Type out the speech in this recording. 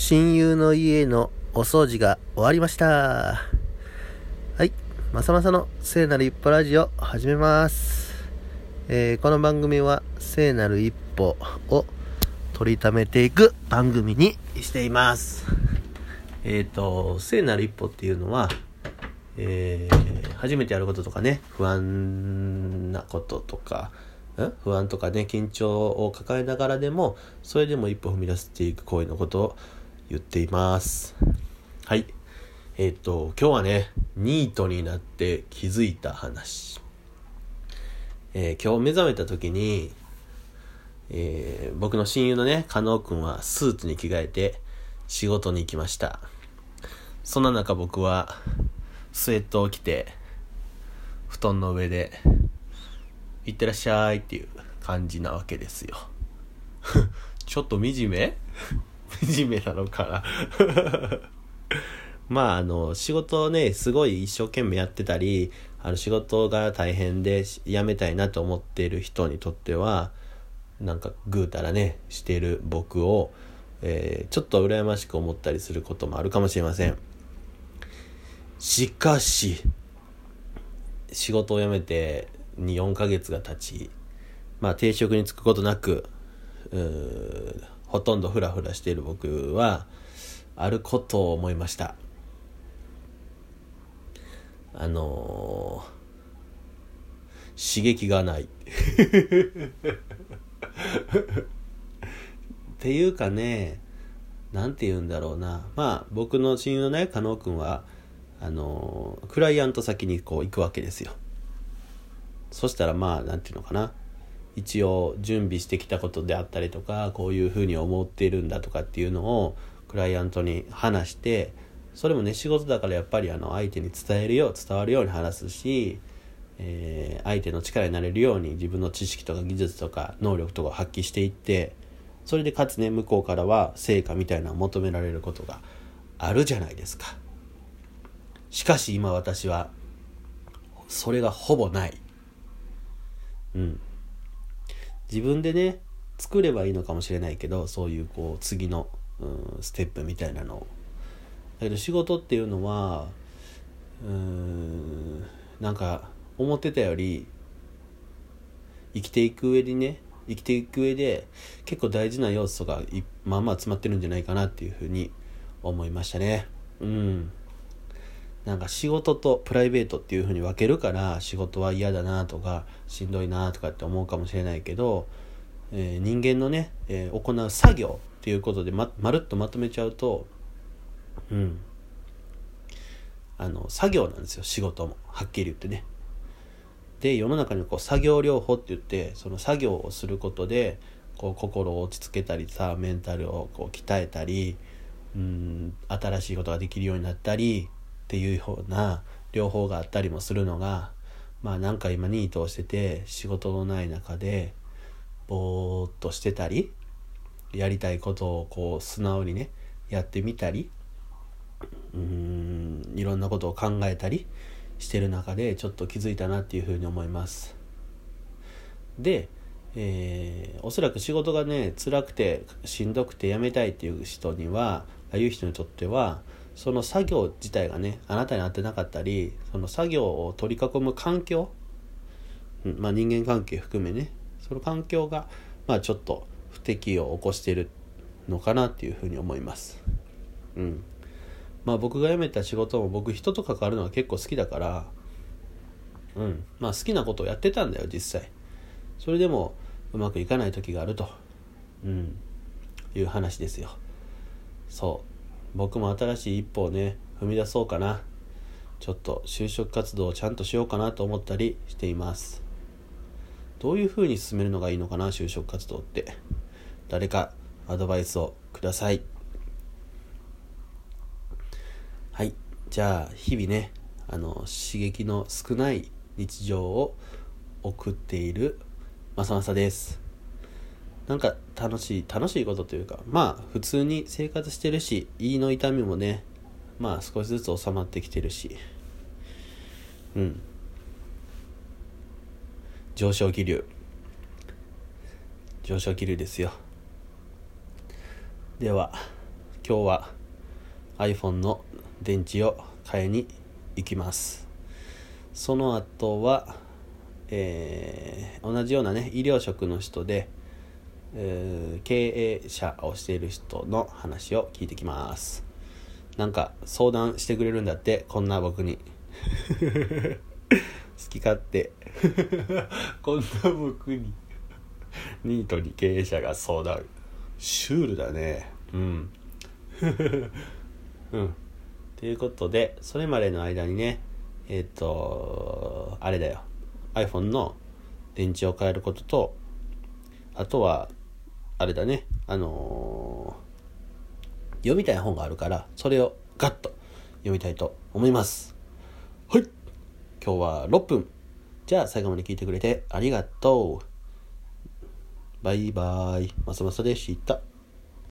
親友の家のお掃除が終わりました。はい。まさまさの聖なる一歩ラジオ始めます。えーこの番組は聖なる一歩を取りためていく番組にしています。えっ、と、聖なる一歩っていうのは、えー初めてやることとかね、不安なこととか、不安とかね、緊張を抱えながらでも、それでも一歩踏み出していく行為のことを言っています。はい。えっ、と、今日はね、ニートになって気づいた話。えー今日目覚めた時に、えー僕の親友のね、加納くんはスーツに着替えて仕事に行きました。そんな中僕はスウェットを着て布団の上で行ってらっしゃいっていう感じなわけですよ。ちょっと惨め？惨めなのかな。まああの仕事をねすごい一生懸命やってたりあの仕事が大変で辞めたいなと思っている人にとってはなんかぐうたらねしてる僕を、えーちょっと羨ましく思ったりすることもあるかもしれません。しかし仕事を辞めてに4ヶ月が経ちまあ定職に就くことなくうーほとんどフラフラしている僕はあることを思いました。あのー刺激がない。っていうかねなんて言うんだろうな。まあ僕の親友のね加納君はあのークライアント先にこう行くわけですよ。そしたらまあなんていうのかな。一応準備してきたことであったりとかこういうふうに思っているんだとかっていうのをクライアントに話してそれもね仕事だからやっぱりあの相手に伝えるよう伝わるように話すし、えー相手の力になれるように自分の知識とか技術とか能力とかを発揮していってそれでかつね向こうからは成果みたいなのを求められることがあるじゃないですか。しかし今私はそれがほぼない。うん。自分でね作ればいいのかもしれないけどそういうこう次の、うん、ステップみたいなのを。だけど仕事っていうのはうーんなんか思ってたより生きていく上にね生きていく上で結構大事な要素がまあまあ詰まってるんじゃないかなっていうふうに思いましたね。うん。なんか仕事とプライベートっていうふうに分けるから仕事は嫌だなとかしんどいなとかって思うかもしれないけど、えー人間のね、えー行う作業っていうことでままるっとまとめちゃうとうん。あの作業なんですよ仕事も。はっきり言ってね。で世の中にこう作業療法って言ってその作業をすることでこう心を落ち着けたりさメンタルをこう鍛えたりうん新しいことができるようになったりっていうような療法があったりもするのがまあなんか今ニートをしてて仕事のない中でぼーっとしてたりやりたいことをこう素直にねやってみたりうーんいろんなことを考えたりしてる中でちょっと気づいたなっていうふうに思います。で、えーおそらく仕事がね辛くてしんどくて辞めたいっていう人にはああいう人にとってはその作業自体がねあなたに合ってなかったりその作業を取り囲む環境、まあ、人間関係含めねその環境がまあちょっと不適を起こしているのかなっていうふうに思います。うん。まあ僕が辞めた仕事も僕人と関わるのは結構好きだからうん。まあ好きなことをやってたんだよ実際。それでもうまくいかない時があると。うん。いう話ですよ。そう。僕も新しい一歩をね踏み出そうかな。ちょっと就職活動をちゃんとしようかなと思ったりしています。どういうふうに進めるのがいいのかな就職活動って。誰かアドバイスをください。はい。じゃあ日々ねあの刺激の少ない日常を送っているまさまさです。なんか楽しい楽しいことというかまあ普通に生活してるし胃の痛みもねまあ少しずつ収まってきてるしうん。上昇気流。上昇気流ですよ。では今日は iPhone の電池を買いに行きます。その後は、えー、同じようなね医療職の人で、経営者をしている人の話を聞いてきます。なんか相談してくれるんだってこんな僕に。好き勝手。こんな僕に。ニートに経営者が相談。シュールだね。うん。うん。ということでそれまでの間にねえっ、ー、とあれだよ。iPhone の電池を変えることとあとはあれだね。あのー、読みたい本があるからそれをガッと読みたいと思います。はい。今日は6分。じゃあ最後まで聞いてくれてありがとう。バイバイ。ますますでした。